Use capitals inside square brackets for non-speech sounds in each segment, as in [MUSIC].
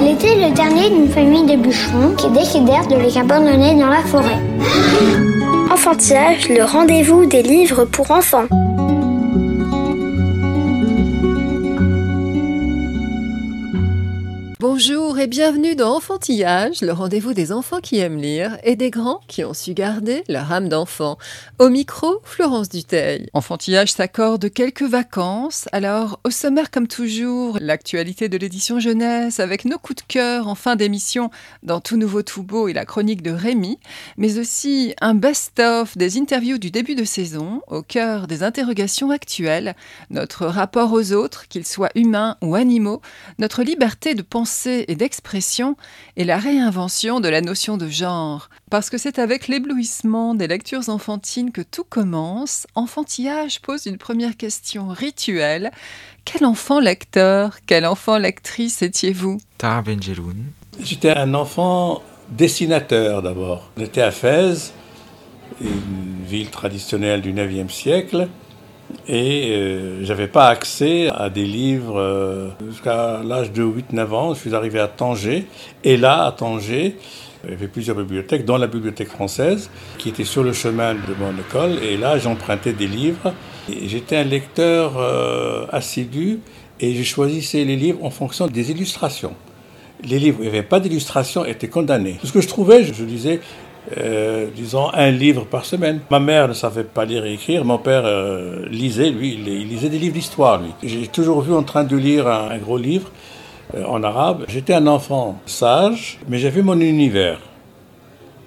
Il était le dernier d'une famille de bûcherons qui décidèrent de les abandonner dans la forêt. Enfantillage, le rendez-vous des livres pour enfants. Bonjour et bienvenue dans Enfantillage, le rendez-vous des enfants qui aiment lire et des grands qui ont su garder leur âme d'enfant. Au micro, Florence Duteil. Enfantillage s'accorde quelques vacances, alors au sommaire comme toujours, l'actualité de l'édition jeunesse avec nos coups de cœur en fin d'émission dans Tout Nouveau Tout Beau et la chronique de Rémi, mais aussi un best-of des interviews du début de saison au cœur des interrogations actuelles, notre rapport aux autres, qu'ils soient humains ou animaux, notre liberté de penser et d'expression et la réinvention de la notion de genre. Parce que c'est avec l'éblouissement des lectures enfantines que tout commence, Enfantillage pose une première question rituelle. Quel enfant lecteur, quel enfant lectrice étiez-vous? J'étais un enfant dessinateur d'abord. J'étais à Fès, une ville traditionnelle du 9e siècle. Et euh, j'avais pas accès à des livres euh, jusqu'à l'âge de 8-9 ans. Je suis arrivé à Tanger. Et là, à Tanger, il y avait plusieurs bibliothèques, dont la bibliothèque française, qui était sur le chemin de mon école. Et là, j'empruntais des livres. J'étais un lecteur euh, assidu et je choisissais les livres en fonction des illustrations. Les livres où il n'y avait pas d'illustration étaient condamnés. Ce que je trouvais, je, je disais, euh, disons, un livre par semaine. Ma mère ne savait pas lire et écrire. Mon père euh, lisait, lui, il, lisait des livres d'histoire, lui. J'ai toujours vu en train de lire un, un gros livre euh, en arabe. J'étais un enfant sage, mais j'avais mon univers.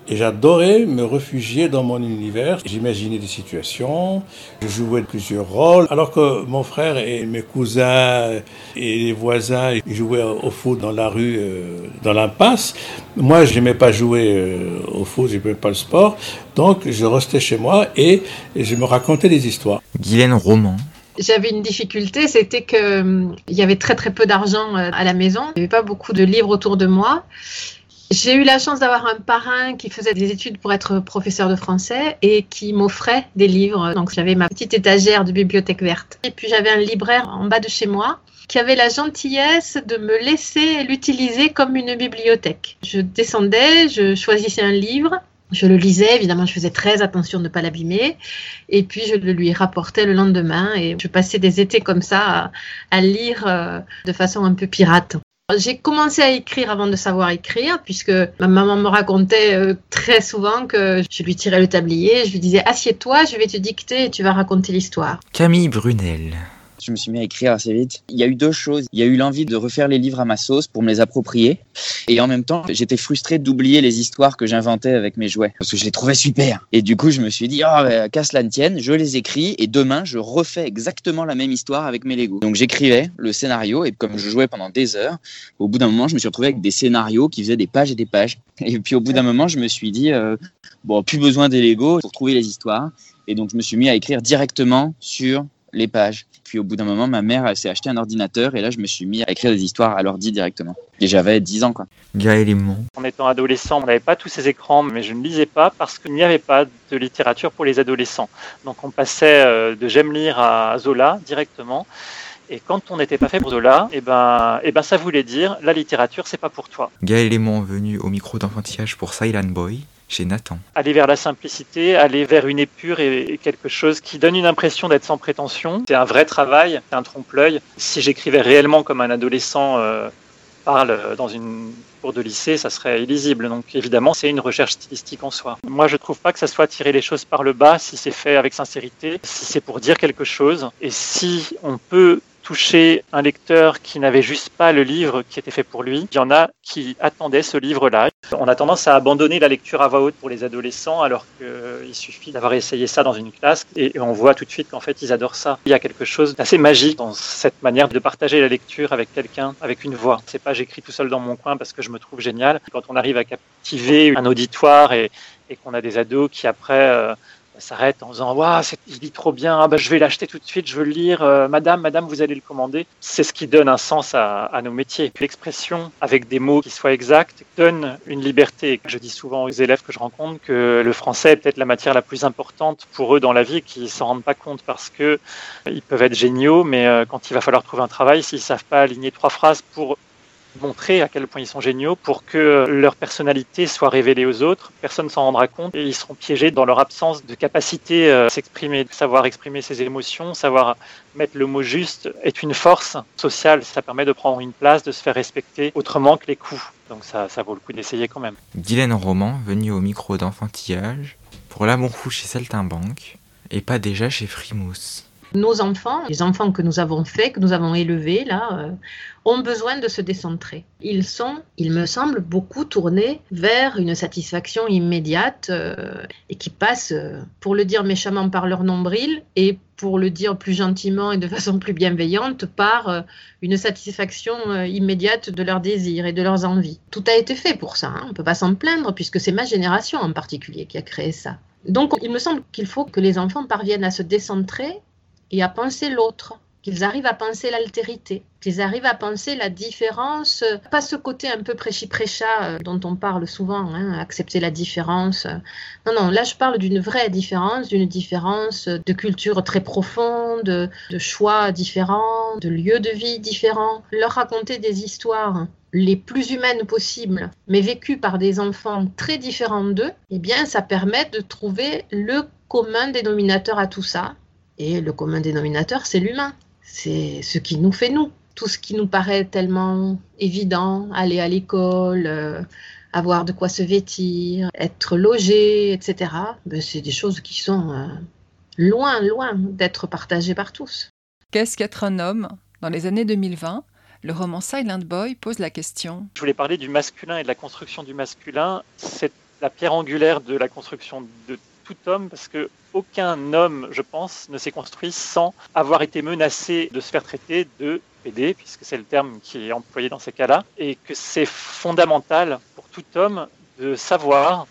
Et j'adorais me réfugier dans mon univers. J'imaginais des situations, je jouais plusieurs rôles, alors que mon frère et mes cousins et les voisins jouaient au foot dans la rue, euh, dans l'impasse. Moi, je n'aimais pas jouer euh, au foot, je n'aimais pas le sport. Donc, je restais chez moi et je me racontais des histoires. Guylaine Roman. J'avais une difficulté, c'était que hum, il y avait très très peu d'argent euh, à la maison. Il n'y avait pas beaucoup de livres autour de moi. J'ai eu la chance d'avoir un parrain qui faisait des études pour être professeur de français et qui m'offrait des livres. Donc j'avais ma petite étagère de bibliothèque verte. Et puis j'avais un libraire en bas de chez moi qui avait la gentillesse de me laisser l'utiliser comme une bibliothèque. Je descendais, je choisissais un livre, je le lisais, évidemment, je faisais très attention de ne pas l'abîmer. Et puis, je le lui rapportais le lendemain. Et je passais des étés comme ça à, lire euh, de façon un peu pirate. J'ai commencé à écrire avant de savoir écrire, puisque ma maman me racontait euh, très souvent que je lui tirais le tablier, je lui disais assieds-toi, je vais te dicter et tu vas raconter l'histoire. Camille Brunel. Je me suis mis à écrire assez vite. Il y a eu deux choses. Il y a eu l'envie de refaire les livres à ma sauce pour me les approprier. Et en même temps, j'étais frustré d'oublier les histoires que j'inventais avec mes jouets. Parce que je les trouvais super. Et du coup, je me suis dit, ah, bah, qu'à cela ne tienne, je les écris et demain, je refais exactement la même histoire avec mes Legos. Donc j'écrivais le scénario et comme je jouais pendant des heures, au bout d'un moment, je me suis retrouvé avec des scénarios qui faisaient des pages et des pages. Et puis au bout d'un moment, je me suis dit, euh, bon, plus besoin des Legos pour trouver les histoires. Et donc je me suis mis à écrire directement sur les pages. Puis au bout d'un moment, ma mère elle s'est acheté un ordinateur et là, je me suis mis à écrire des histoires à l'ordi directement. Et j'avais 10 ans, quoi. Gaël Aymon. En étant adolescent, on n'avait pas tous ces écrans, mais je ne lisais pas parce qu'il n'y avait pas de littérature pour les adolescents. Donc on passait euh, de J'aime lire à Zola directement. Et quand on n'était pas fait pour Zola, et ben, et ben ça voulait dire la littérature, c'est pas pour toi. Gaël Aymon venu au micro d'enfantillage pour Silent Boy chez Nathan. Aller vers la simplicité, aller vers une épure et, quelque chose qui donne une impression d'être sans prétention. C'est un vrai travail, c'est un trompe-l'œil. Si j'écrivais réellement comme un adolescent euh, parle dans une cour de lycée, ça serait illisible. Donc évidemment, c'est une recherche stylistique en soi. Moi, je trouve pas que ça soit tirer les choses par le bas si c'est fait avec sincérité, si c'est pour dire quelque chose, et si on peut toucher un lecteur qui n'avait juste pas le livre qui était fait pour lui. Il y en a qui attendaient ce livre-là. On a tendance à abandonner la lecture à voix haute pour les adolescents alors qu'il suffit d'avoir essayé ça dans une classe et on voit tout de suite qu'en fait ils adorent ça. Il y a quelque chose d'assez magique dans cette manière de partager la lecture avec quelqu'un, avec une voix. C'est pas j'écris tout seul dans mon coin parce que je me trouve génial. Quand on arrive à captiver un auditoire et, et qu'on a des ados qui après s'arrête en disant Waouh, il lit trop bien, ah, bah, je vais l'acheter tout de suite, je veux le lire, euh, madame, madame, vous allez le commander. C'est ce qui donne un sens à, nos métiers. L'expression avec des mots qui soient exacts donne une liberté. Je dis souvent aux élèves que je rencontre que le français est peut-être la matière la plus importante pour eux dans la vie, qu'ils ne s'en rendent pas compte parce que ils peuvent être géniaux, mais euh, quand il va falloir trouver un travail, s'ils ne savent pas aligner trois phrases pour montrer à quel point ils sont géniaux pour que leur personnalité soit révélée aux autres. Personne ne s'en rendra compte et ils seront piégés dans leur absence de capacité à s'exprimer, savoir exprimer ses émotions, savoir mettre le mot juste est une force sociale. Ça permet de prendre une place, de se faire respecter autrement que les coups. Donc ça, ça vaut le coup d'essayer quand même. Dylan Roman, venu au micro d'enfantillage pour l'amour fou chez Saltimbanque et pas déjà chez Frimousse. Nos enfants, les enfants que nous avons faits, que nous avons élevés, là, euh, ont besoin de se décentrer. Ils sont, il me semble, beaucoup tournés vers une satisfaction immédiate euh, et qui passent, euh, pour le dire méchamment, par leur nombril et pour le dire plus gentiment et de [LAUGHS] façon plus bienveillante, par une satisfaction immédiate de leurs désirs et de leurs envies. Tout a été fait pour ça, hein. on ne peut pas s'en plaindre puisque c'est ma génération en particulier qui a créé ça. Donc il me semble qu'il faut que les enfants parviennent à se décentrer et à penser l'autre, qu'ils arrivent à penser l'altérité, qu'ils arrivent à penser la différence, pas ce côté un peu prêchi-prêcha euh, dont on parle souvent, hein, accepter la différence. Non, non, là je parle d'une vraie différence, d'une différence de culture très profonde, de choix différents, de lieux de vie différents. Leur raconter des histoires les plus humaines possibles, mais vécues par des enfants très différents d'eux, eh bien ça permet de trouver le commun dénominateur à tout ça, et le commun dénominateur, c'est l'humain. C'est ce qui nous fait nous. Tout ce qui nous paraît tellement évident, aller à l'école, euh, avoir de quoi se vêtir, être logé, etc., ben, c'est des choses qui sont euh, loin, loin d'être partagées par tous. Qu'est-ce qu'être un homme? Dans les années 2020, le roman Silent Boy pose la question. Je voulais parler du masculin et de la construction du masculin. C'est la pierre angulaire de la construction de tout homme parce que aucun homme, je pense, ne s'est construit sans avoir été menacé de se faire traiter de PD, puisque c'est le terme qui est employé dans ces cas-là, et que c'est fondamental pour tout homme de savoir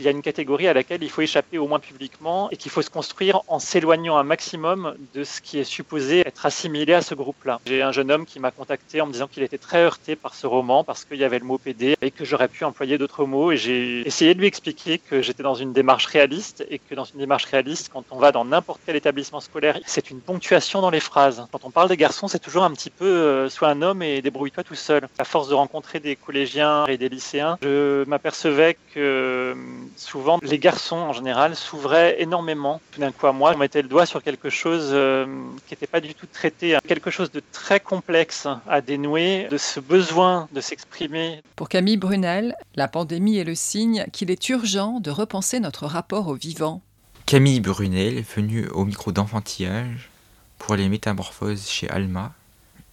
qu'il y a une catégorie à laquelle il faut échapper au moins publiquement et qu'il faut se construire en s'éloignant un maximum de ce qui est supposé être assimilé à ce groupe-là. J'ai un jeune homme qui m'a contacté en me disant qu'il était très heurté par ce roman parce qu'il y avait le mot PD et que j'aurais pu employer d'autres mots et j'ai essayé de lui expliquer que j'étais dans une démarche réaliste et que dans une démarche réaliste, quand on va dans n'importe quel établissement scolaire, c'est une ponctuation dans les phrases. Quand on parle des garçons, c'est toujours un petit peu euh, sois un homme et débrouille-toi tout seul. À force de rencontrer des collégiens et des lycéens, je m'apercevais que souvent les garçons en général s'ouvraient énormément. Tout d'un coup à moi, on mettait le doigt sur quelque chose euh, qui n'était pas du tout traité, quelque chose de très complexe à dénouer, de ce besoin de s'exprimer. Pour Camille Brunel, la pandémie est le signe qu'il est urgent de repenser notre rapport au vivant. Camille Brunel est venue au micro d'enfantillage pour les métamorphoses chez Alma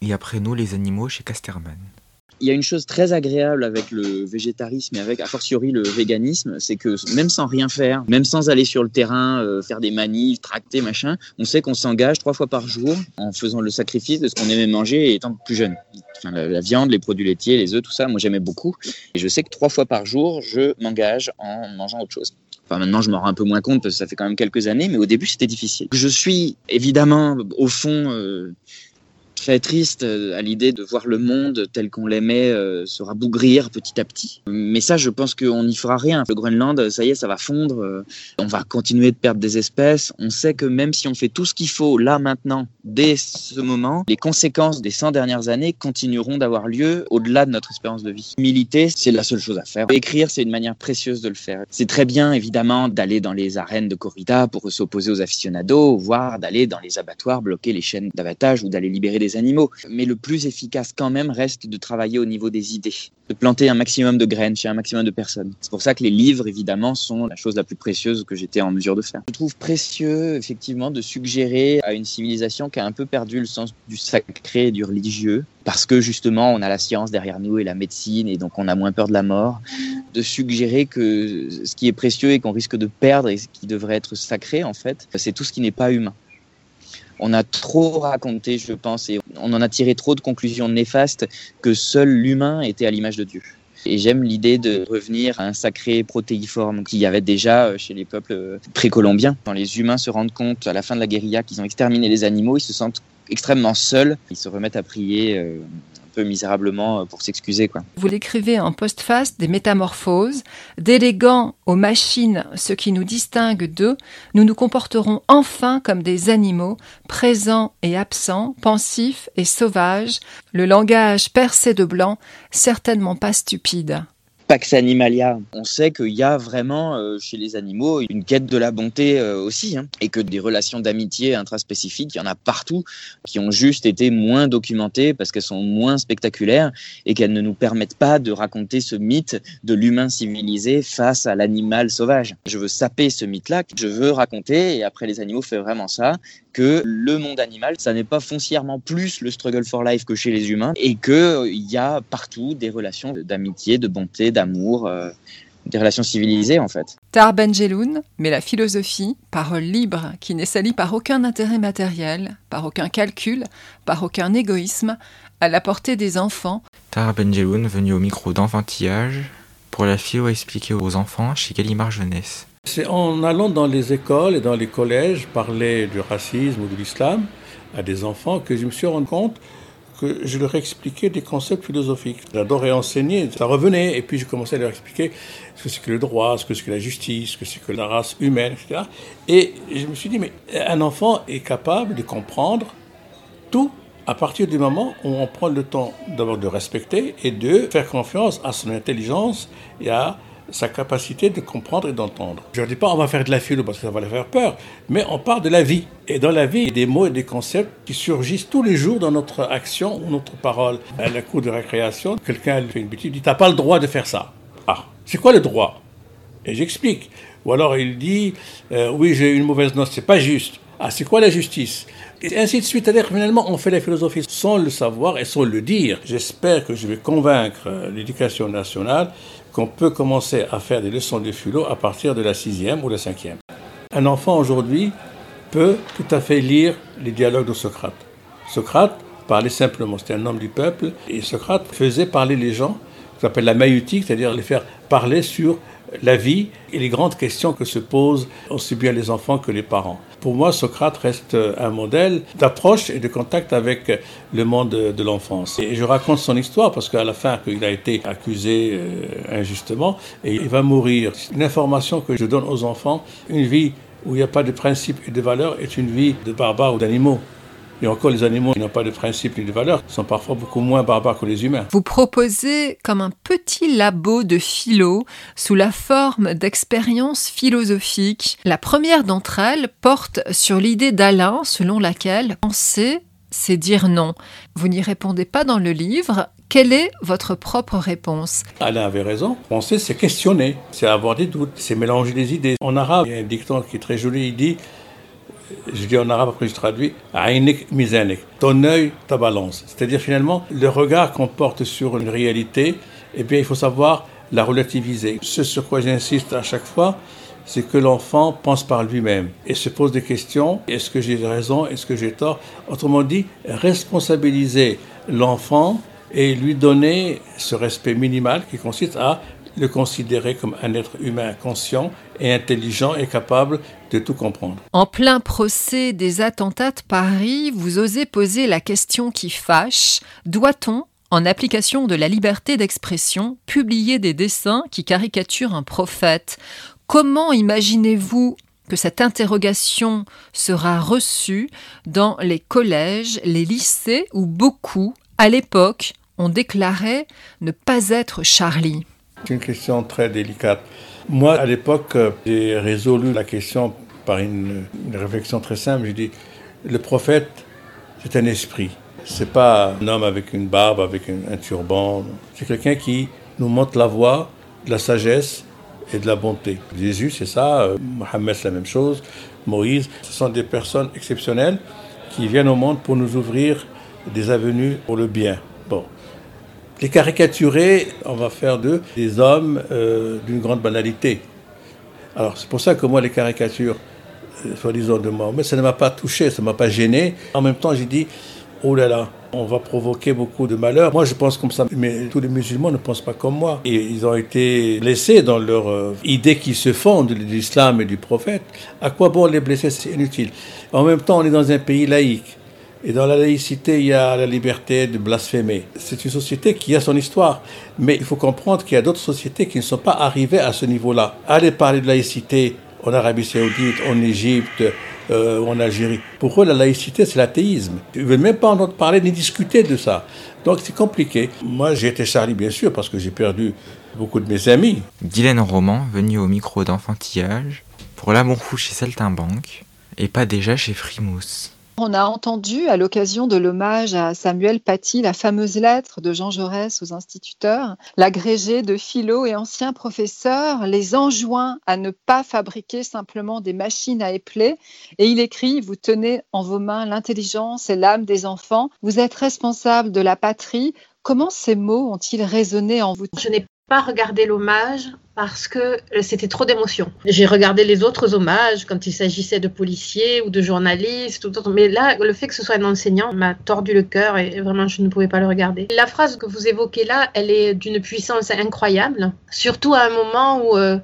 et après nous les animaux chez Casterman il y a une chose très agréable avec le végétarisme et avec, a fortiori, le véganisme, c'est que même sans rien faire, même sans aller sur le terrain, euh, faire des manifs, tracter, machin, on sait qu'on s'engage trois fois par jour en faisant le sacrifice de ce qu'on aimait manger étant plus jeune. Enfin, la, viande, les produits laitiers, les œufs, tout ça, moi j'aimais beaucoup. Et je sais que trois fois par jour, je m'engage en mangeant autre chose. Enfin, maintenant, je m'en rends un peu moins compte parce que ça fait quand même quelques années, mais au début, c'était difficile. Je suis évidemment, au fond, euh, très triste euh, à l'idée de voir le monde tel qu'on l'aimait euh, se rabougrir petit à petit. Mais ça, je pense qu'on n'y fera rien. Le Groenland, ça y est, ça va fondre. Euh, on va continuer de perdre des espèces. On sait que même si on fait tout ce qu'il faut là maintenant, dès ce moment, les conséquences des 100 dernières années continueront d'avoir lieu au-delà de notre espérance de vie. Militer, c'est la seule chose à faire. Écrire, c'est une manière précieuse de le faire. C'est très bien, évidemment, d'aller dans les arènes de corrida pour s'opposer aux aficionados, voire d'aller dans les abattoirs bloquer les chaînes d'abattage ou d'aller libérer des animaux. Mais le plus efficace quand même reste de travailler au niveau des idées, de planter un maximum de graines chez un maximum de personnes. C'est pour ça que les livres, évidemment, sont la chose la plus précieuse que j'étais en mesure de faire. Je trouve précieux, effectivement, de suggérer à une civilisation qui a un peu perdu le sens du sacré et du religieux, parce que justement, on a la science derrière nous et la médecine, et donc on a moins peur de la mort, de suggérer que ce qui est précieux et qu'on risque de perdre et ce qui devrait être sacré, en fait, c'est tout ce qui n'est pas humain on a trop raconté, je pense, et on en a tiré trop de conclusions néfastes que seul l'humain était à l'image de Dieu. Et j'aime l'idée de revenir à un sacré protéiforme qu'il y avait déjà chez les peuples précolombiens. Quand les humains se rendent compte à la fin de la guérilla qu'ils ont exterminé les animaux, ils se sentent extrêmement seuls. Ils se remettent à prier misérablement euh, pour s'excuser. quoi. Vous l'écrivez en postface des métamorphoses, déléguant aux machines ce qui nous distingue d'eux, nous nous comporterons enfin comme des animaux, présents et absents, pensifs et sauvages, le langage percé de blanc, certainement pas stupide. Pax Animalia, on sait qu'il y a vraiment euh, chez les animaux une quête de la bonté euh, aussi, hein, et que des relations d'amitié intraspécifiques, il y en a partout, qui ont juste été moins documentées parce qu'elles sont moins spectaculaires et qu'elles ne nous permettent pas de raconter ce mythe de l'humain civilisé face à l'animal sauvage. Je veux saper ce mythe-là, je veux raconter, et après les animaux fait vraiment ça, que le monde animal, ça n'est pas foncièrement plus le struggle for life que chez les humains, et qu'il euh, y a partout des relations d'amitié, de bonté, d'amour, euh, des relations civilisées en fait. Tar Benjeloun mais la philosophie, parole libre qui n'est salie par aucun intérêt matériel, par aucun calcul, par aucun égoïsme, à la portée des enfants. Tar Benjeloun venu au micro d'enfantillage pour la philo expliquer aux enfants chez Gallimard Jeunesse. C'est en allant dans les écoles et dans les collèges parler du racisme ou de l'islam à des enfants que je me suis rendu compte que je leur expliquais des concepts philosophiques. J'adorais enseigner, ça revenait, et puis je commençais à leur expliquer ce que c'est que le droit, ce que c'est que la justice, ce que c'est que la race humaine, etc. Et je me suis dit, mais un enfant est capable de comprendre tout à partir du moment où on prend le temps d'abord de respecter et de faire confiance à son intelligence et à sa capacité de comprendre et d'entendre. Je ne dis pas on va faire de la philo parce que ça va leur faire peur, mais on parle de la vie. Et dans la vie, il y a des mots et des concepts qui surgissent tous les jours dans notre action ou notre parole. À la cour de récréation, quelqu'un fait une bêtise, il dit T'as pas le droit de faire ça. Ah, c'est quoi le droit? Et j'explique. Ou alors il dit euh, Oui, j'ai une mauvaise note, c'est pas juste. Ah, c'est quoi la justice? Et ainsi de suite. C'est-à-dire finalement, on fait la philosophie sans le savoir et sans le dire. J'espère que je vais convaincre euh, l'éducation nationale qu'on peut commencer à faire des leçons de philo à partir de la sixième ou la cinquième. Un enfant aujourd'hui peut tout à fait lire les dialogues de Socrate. Socrate parlait simplement, c'était un homme du peuple, et Socrate faisait parler les gens, ce qu'on appelle la maïutique, c'est-à-dire les faire parler sur la vie et les grandes questions que se posent aussi bien les enfants que les parents. Pour moi, Socrate reste un modèle d'approche et de contact avec le monde de l'enfance. Et je raconte son histoire parce qu'à la fin, il a été accusé euh, injustement et il va mourir. Une information que je donne aux enfants, une vie où il n'y a pas de principes et de valeurs est une vie de barbares ou d'animaux. Et encore, les animaux qui n'ont pas de principes ni de valeurs sont parfois beaucoup moins barbares que les humains. Vous proposez comme un petit labo de philo sous la forme d'expériences philosophiques. La première d'entre elles porte sur l'idée d'Alain selon laquelle penser, c'est dire non. Vous n'y répondez pas dans le livre. Quelle est votre propre réponse? Alain avait raison. Penser, c'est questionner, c'est avoir des doutes, c'est mélanger des idées. En arabe, il y a un dicton qui est très joli, il dit je dis en arabe, après je traduis, ton œil, ta balance. C'est-à-dire finalement, le regard qu'on porte sur une réalité, eh bien, il faut savoir la relativiser. Ce sur quoi j'insiste à chaque fois, c'est que l'enfant pense par lui-même et se pose des questions. Est-ce que j'ai raison? Est-ce que j'ai tort? Autrement dit, responsabiliser l'enfant et lui donner ce respect minimal qui consiste à le considérer comme un être humain conscient et intelligent et capable de tout comprendre. En plein procès des attentats de Paris, vous osez poser la question qui fâche. Doit-on, en application de la liberté d'expression, publier des dessins qui caricaturent un prophète? Comment imaginez-vous que cette interrogation sera reçue dans les collèges, les lycées où beaucoup, à l'époque, ont déclaré ne pas être Charlie? C'est une question très délicate. Moi, à l'époque, euh, j'ai résolu la question par une, réflexion très simple. J'ai dit, le prophète, c'est un esprit. C'est pas un homme avec une barbe, avec un, turban. C'est quelqu'un qui nous montre la voie de la sagesse et de la bonté. Jésus, c'est ça. Euh, Mohammed, c'est la même chose. Moïse, ce sont des personnes exceptionnelles qui viennent au monde pour nous ouvrir des avenues pour le bien. Bon, les caricaturer, on va faire d'eux des hommes euh, d'une grande banalité. Alors c'est pour ça que moi les caricatures, euh, soi-disant de moi, mais ça ne m'a pas touché, ça ne m'a pas gêné. En même temps j'ai dit, oh là là, on va provoquer beaucoup de malheur. Moi, je pense comme ça, mais tous les musulmans ne pensent pas comme moi. Et ils ont été blessés dans leur euh, idée qui se fonde de l'islam et du prophète. À quoi bon les blesser? C'est inutile. En même temps, on est dans un pays laïque. Et dans la laïcité, il y a la liberté de blasphémer. C'est une société qui a son histoire. Mais il faut comprendre qu'il y a d'autres sociétés qui ne sont pas arrivées à ce niveau-là. Allez parler de laïcité en Arabie Saoudite, en Égypte, euh, en Algérie. Pour eux, la laïcité, c'est l'athéisme. Ils ne veulent même pas entendre parler ni discuter de ça. Donc c'est compliqué. Moi, j'ai été Charlie, bien sûr, parce que j'ai perdu beaucoup de mes amis. Dylan Roman, venu au micro d'enfantillage, pour l'amour fou chez Saltimbanque, et pas déjà chez Frimousse. On a entendu à l'occasion de l'hommage à Samuel Paty la fameuse lettre de Jean Jaurès aux instituteurs. L'agrégé de philo et ancien professeur les enjoint à ne pas fabriquer simplement des machines à épeler. Et il écrit Vous tenez en vos mains l'intelligence et l'âme des enfants. Vous êtes responsable de la patrie. Comment ces mots ont-ils résonné en vous? Pas regardé l'hommage parce que c'était trop d'émotions. J'ai regardé les autres hommages quand il s'agissait de policiers ou de journalistes, ou mais là, le fait que ce soit un enseignant m'a tordu le cœur et vraiment je ne pouvais pas le regarder. La phrase que vous évoquez là, elle est d'une puissance incroyable, surtout à un moment où euh,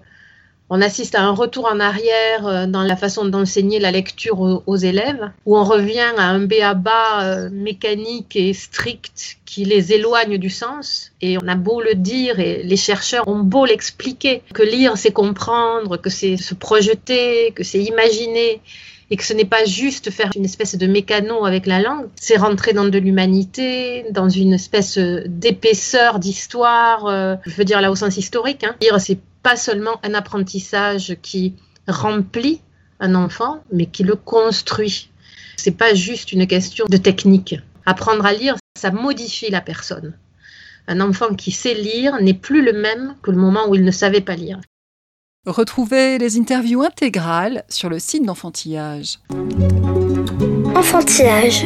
on assiste à un retour en arrière euh, dans la façon d'enseigner la lecture aux, élèves, où on revient à un béaba euh, mécanique et strict qui les éloigne du sens. Et on a beau le dire, et les chercheurs ont beau l'expliquer, que lire c'est comprendre, que c'est se projeter, que c'est imaginer et que ce n'est pas juste faire une espèce de mécano avec la langue, c'est rentrer dans de l'humanité, dans une espèce d'épaisseur d'histoire, euh, je veux dire là au sens historique. Hein. Lire, c'est pas seulement un apprentissage qui remplit un enfant, mais qui le construit. C'est pas juste une question de technique. Apprendre à lire, ça modifie la personne. Un enfant qui sait lire n'est plus le même que le moment où il ne savait pas lire. Retrouvez les interviews intégrales sur le site d'enfantillage. Enfantillage.